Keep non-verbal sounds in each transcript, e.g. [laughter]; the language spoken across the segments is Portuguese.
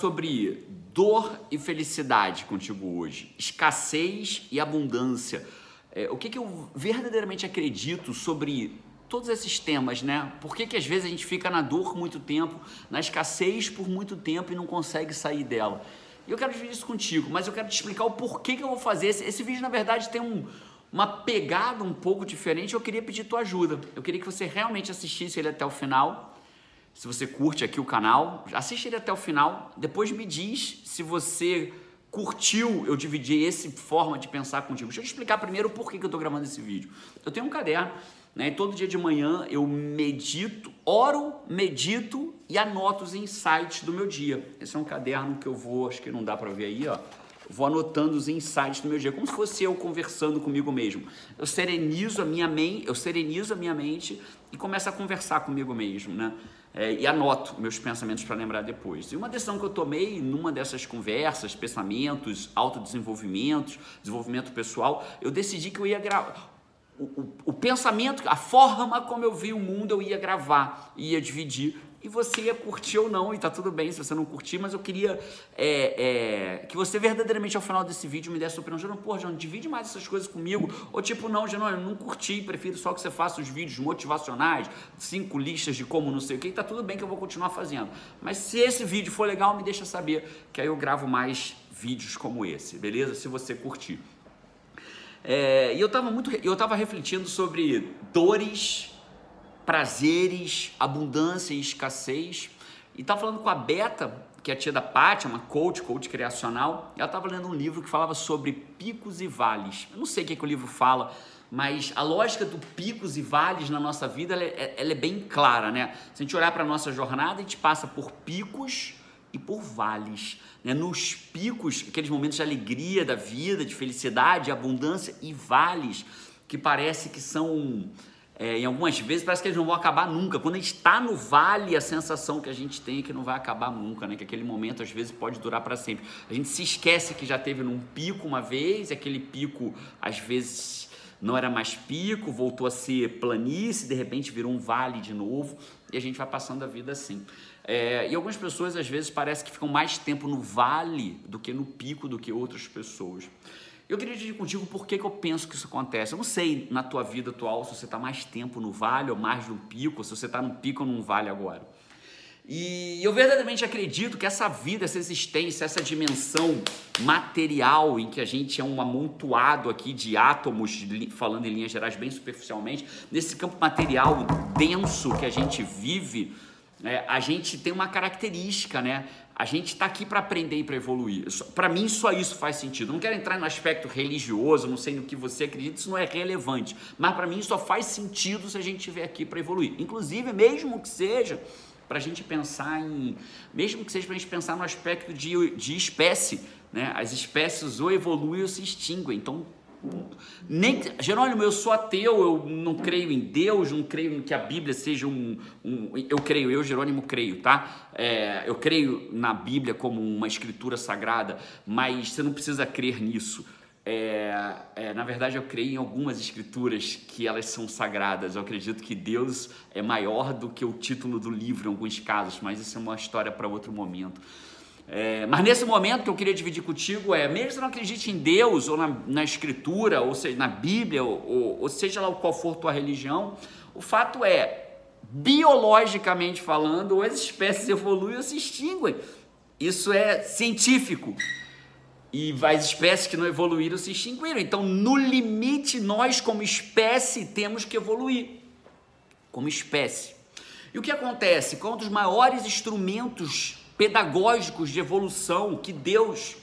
Sobre dor e felicidade contigo hoje, escassez e abundância. É, o que, que eu verdadeiramente acredito sobre todos esses temas, né? Por que, que às vezes a gente fica na dor muito tempo, na escassez por muito tempo e não consegue sair dela? E eu quero dividir isso contigo, mas eu quero te explicar o porquê que eu vou fazer. Esse, esse vídeo, na verdade, tem um, uma pegada um pouco diferente. Eu queria pedir tua ajuda. Eu queria que você realmente assistisse ele até o final se você curte aqui o canal, assiste ele até o final. Depois me diz se você curtiu eu dividir essa forma de pensar contigo. Deixa eu te explicar primeiro por que, que eu estou gravando esse vídeo. Eu tenho um caderno, né? E todo dia de manhã eu medito, oro, medito e anoto os insights do meu dia. Esse é um caderno que eu vou, acho que não dá para ver aí, ó. Vou anotando os insights do meu dia, como se fosse eu conversando comigo mesmo. Eu serenizo a minha mente, eu serenizo a minha mente e começo a conversar comigo mesmo, né? é, e anoto meus pensamentos para lembrar depois. E uma decisão que eu tomei numa dessas conversas, pensamentos, autodesenvolvimento, desenvolvimento pessoal, eu decidi que eu ia gravar. O, o, o, pensamento, a forma como eu vi o mundo, eu ia gravar, ia dividir e você ia curtir ou não, e tá tudo bem se você não curtir, mas eu queria é, é, que você verdadeiramente ao final desse vídeo me desse a opinião, João, pô, João, divide mais essas coisas comigo, ou tipo, não, João, eu não curti, prefiro só que você faça os vídeos motivacionais, cinco listas de como não sei o que, tá tudo bem que eu vou continuar fazendo, mas se esse vídeo for legal, me deixa saber, que aí eu gravo mais vídeos como esse, beleza? Se você curtir. É, e eu tava muito, eu tava refletindo sobre dores prazeres, abundância e escassez. E estava falando com a Beta, que é a tia da Pátia, uma coach, coach criacional. Ela estava lendo um livro que falava sobre picos e vales. Eu não sei o que, que o livro fala, mas a lógica do picos e vales na nossa vida ela é, ela é bem clara, né? Se a gente olhar para a nossa jornada, a gente passa por picos e por vales. Né? Nos picos, aqueles momentos de alegria da vida, de felicidade, abundância e vales que parece que são é, em algumas vezes parece que eles não vão acabar nunca. Quando a gente está no vale, a sensação que a gente tem é que não vai acabar nunca, né? Que aquele momento às vezes pode durar para sempre. A gente se esquece que já teve num pico uma vez, aquele pico às vezes não era mais pico, voltou a ser planície, de repente virou um vale de novo, e a gente vai passando a vida assim. É, e algumas pessoas às vezes parece que ficam mais tempo no vale do que no pico do que outras pessoas. Eu queria dividir contigo por que, que eu penso que isso acontece. Eu não sei na tua vida atual se você está mais tempo no vale ou mais no pico, se você está no pico ou num vale agora. E eu verdadeiramente acredito que essa vida, essa existência, essa dimensão material em que a gente é um amontoado aqui de átomos, falando em linhas gerais bem superficialmente, nesse campo material denso que a gente vive, é, a gente tem uma característica, né? A gente está aqui para aprender e para evoluir. Para mim, só isso faz sentido. não quero entrar no aspecto religioso, não sei no que você acredita, isso não é relevante. Mas para mim, só faz sentido se a gente estiver aqui para evoluir. Inclusive, mesmo que seja para a gente pensar em. Mesmo que seja para a gente pensar no aspecto de, de espécie. Né? As espécies ou evoluem ou se extinguem. Então, nem, Jerônimo, eu sou ateu, eu não creio em Deus, não creio que a Bíblia seja um. um eu creio, eu, Jerônimo, creio, tá? É, eu creio na Bíblia como uma escritura sagrada, mas você não precisa crer nisso. É, é, na verdade, eu creio em algumas escrituras que elas são sagradas. Eu acredito que Deus é maior do que o título do livro em alguns casos, mas isso é uma história para outro momento. É, mas nesse momento que eu queria dividir contigo é, mesmo que você não acredite em Deus, ou na, na Escritura, ou seja, na Bíblia, ou, ou seja lá qual for tua religião, o fato é, biologicamente falando, ou as espécies [laughs] evoluem ou se extinguem. Isso é científico. E as espécies que não evoluíram se extinguiram. Então, no limite, nós, como espécie, temos que evoluir. Como espécie. E o que acontece? Qual um dos maiores instrumentos pedagógicos de evolução que Deus,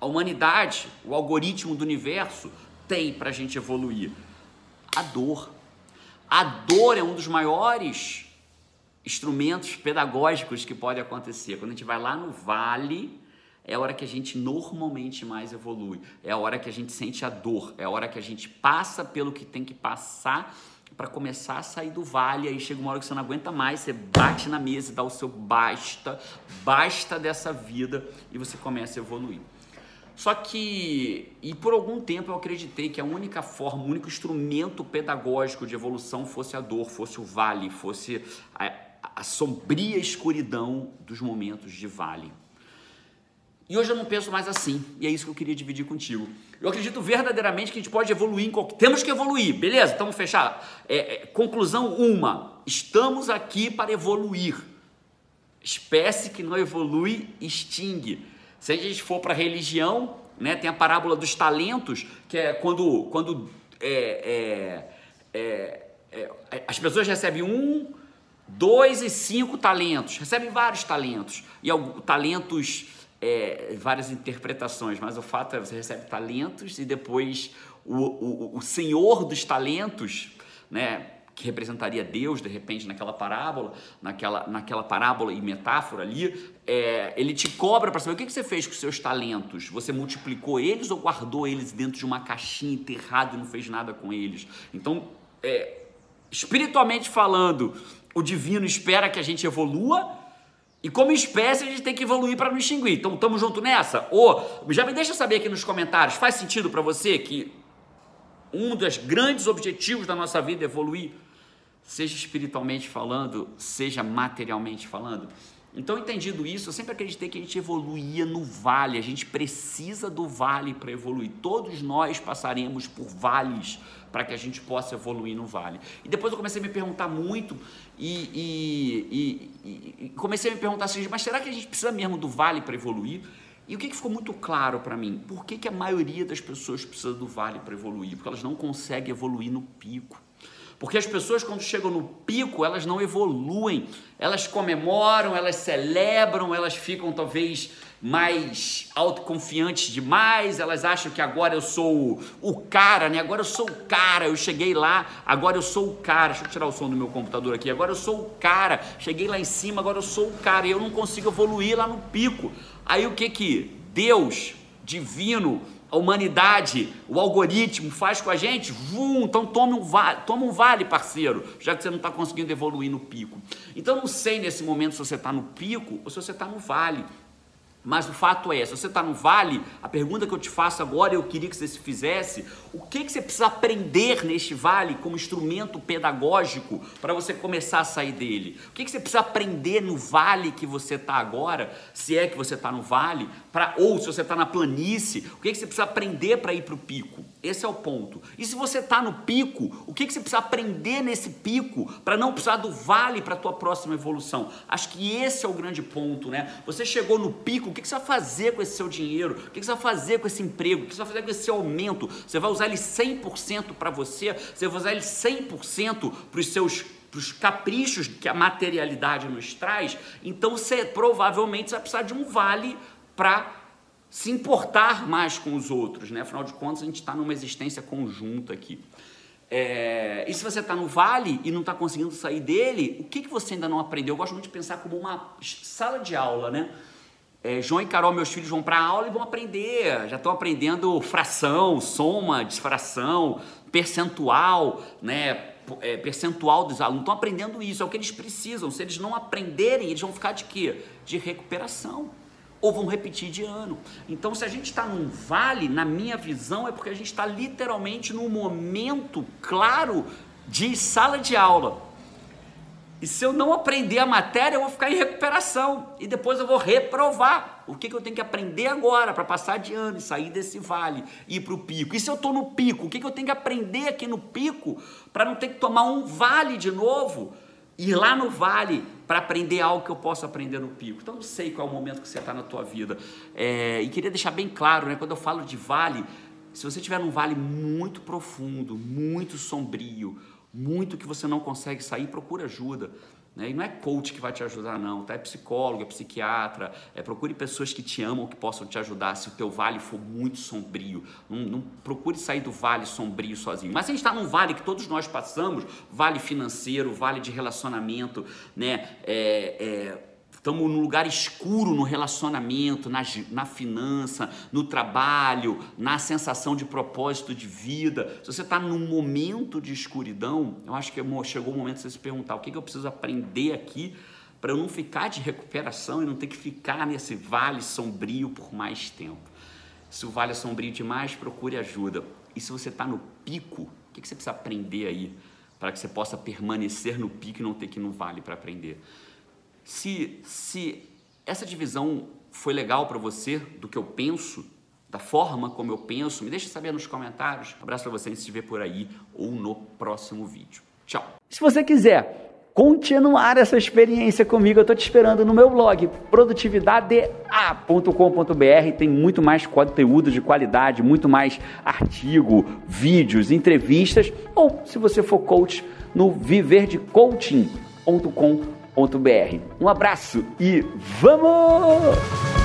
a humanidade, o algoritmo do universo tem para a gente evoluir? A dor. A dor é um dos maiores instrumentos pedagógicos que pode acontecer. Quando a gente vai lá no vale, é a hora que a gente normalmente mais evolui, é a hora que a gente sente a dor, é a hora que a gente passa pelo que tem que passar para começar a sair do vale. Aí chega uma hora que você não aguenta mais, você bate na mesa dá o seu basta, basta dessa vida e você começa a evoluir. Só que, e por algum tempo eu acreditei que a única forma, o único instrumento pedagógico de evolução fosse a dor, fosse o vale, fosse a, a sombria escuridão dos momentos de vale. E hoje eu não penso mais assim, e é isso que eu queria dividir contigo. Eu acredito verdadeiramente que a gente pode evoluir em qualquer. Temos que evoluir, beleza? Estamos fechados. É, é, conclusão uma: estamos aqui para evoluir. Espécie que não evolui, extingue. Se a gente for para a religião, né, tem a parábola dos talentos, que é quando, quando é, é, é, é as pessoas recebem um, dois e cinco talentos, recebem vários talentos, e talentos é, várias interpretações, mas o fato é você recebe talentos e depois o, o, o senhor dos talentos, né, que representaria Deus de repente naquela parábola, naquela, naquela parábola e metáfora ali, é, ele te cobra para saber o que, que você fez com seus talentos. Você multiplicou eles ou guardou eles dentro de uma caixinha enterrado e não fez nada com eles? Então, é, espiritualmente falando, o divino espera que a gente evolua e como espécie a gente tem que evoluir para não extinguir. Então estamos junto nessa? Ou já me deixa saber aqui nos comentários, faz sentido para você que um dos grandes objetivos da nossa vida é evoluir, seja espiritualmente falando, seja materialmente falando? Então, entendido isso, eu sempre acreditei que a gente evoluía no vale, a gente precisa do vale para evoluir. Todos nós passaremos por vales para que a gente possa evoluir no vale. E depois eu comecei a me perguntar muito e, e, e, e comecei a me perguntar assim, mas será que a gente precisa mesmo do vale para evoluir? E o que, que ficou muito claro para mim? Por que, que a maioria das pessoas precisa do vale para evoluir? Porque elas não conseguem evoluir no pico. Porque as pessoas, quando chegam no pico, elas não evoluem, elas comemoram, elas celebram, elas ficam talvez mais autoconfiantes demais, elas acham que agora eu sou o cara, né? Agora eu sou o cara, eu cheguei lá, agora eu sou o cara. Deixa eu tirar o som do meu computador aqui. Agora eu sou o cara, cheguei lá em cima, agora eu sou o cara e eu não consigo evoluir lá no pico. Aí o que que Deus divino a humanidade, o algoritmo faz com a gente, vum, então tome um vale, toma um vale, parceiro, já que você não está conseguindo evoluir no pico. Então não sei nesse momento se você está no pico ou se você está no vale. Mas o fato é, se você está no vale, a pergunta que eu te faço agora, eu queria que você se fizesse, o que, que você precisa aprender neste vale como instrumento pedagógico para você começar a sair dele? O que, que você precisa aprender no vale que você está agora, se é que você está no vale, pra, ou se você está na planície, o que, que você precisa aprender para ir para o pico? Esse é o ponto. E se você está no pico, o que, que você precisa aprender nesse pico para não precisar do vale para a tua próxima evolução? Acho que esse é o grande ponto, né? Você chegou no pico, o que, que você vai fazer com esse seu dinheiro? O que, que você vai fazer com esse emprego? O que você vai fazer com esse aumento? Você vai usar ele 100% para você? Você vai usar ele 100% para os seus os caprichos que a materialidade nos traz, então você provavelmente vai precisar de um vale para se importar mais com os outros, né? Afinal de contas, a gente está numa existência conjunta aqui. É, e se você está no vale e não está conseguindo sair dele, o que, que você ainda não aprendeu? Eu gosto muito de pensar como uma sala de aula, né? É, João e Carol, meus filhos, vão para a aula e vão aprender. Já estão aprendendo fração, soma, disfração, percentual, né? É, percentual dos alunos. Estão aprendendo isso, é o que eles precisam. Se eles não aprenderem, eles vão ficar de quê? De recuperação ou vão repetir de ano. Então, se a gente está num vale, na minha visão, é porque a gente está literalmente num momento claro de sala de aula. E se eu não aprender a matéria, eu vou ficar em recuperação e depois eu vou reprovar. O que, que eu tenho que aprender agora para passar de ano e sair desse vale e ir para o pico? E se eu estou no pico, o que, que eu tenho que aprender aqui no pico para não ter que tomar um vale de novo? Ir lá no vale para aprender algo que eu posso aprender no pico. Então, não sei qual é o momento que você está na tua vida. É, e queria deixar bem claro, né, quando eu falo de vale, se você estiver num vale muito profundo, muito sombrio, muito que você não consegue sair, procura ajuda. Né? E não é coach que vai te ajudar, não, tá? É psicólogo, é psiquiatra, é procure pessoas que te amam, que possam te ajudar se o teu vale for muito sombrio. Não, não procure sair do vale sombrio sozinho. Mas a gente está num vale que todos nós passamos, vale financeiro, vale de relacionamento, né? É, é, estamos num lugar escuro no relacionamento, na, na finança, no trabalho, na sensação de propósito de vida, se você está num momento de escuridão, eu acho que chegou o momento de você se perguntar o que, que eu preciso aprender aqui para eu não ficar de recuperação e não ter que ficar nesse vale sombrio por mais tempo. Se o vale é sombrio demais, procure ajuda. E se você está no pico, o que, que você precisa aprender aí para que você possa permanecer no pico e não ter que ir no vale para aprender? Se, se essa divisão foi legal para você, do que eu penso, da forma como eu penso, me deixe saber nos comentários. Um abraço para você e se vê por aí ou no próximo vídeo. Tchau. Se você quiser continuar essa experiência comigo, eu estou te esperando no meu blog produtividadea.com.br. Tem muito mais conteúdo de qualidade, muito mais artigo, vídeos, entrevistas. Ou se você for coach, no viverdecoaching.com.br um abraço e vamos!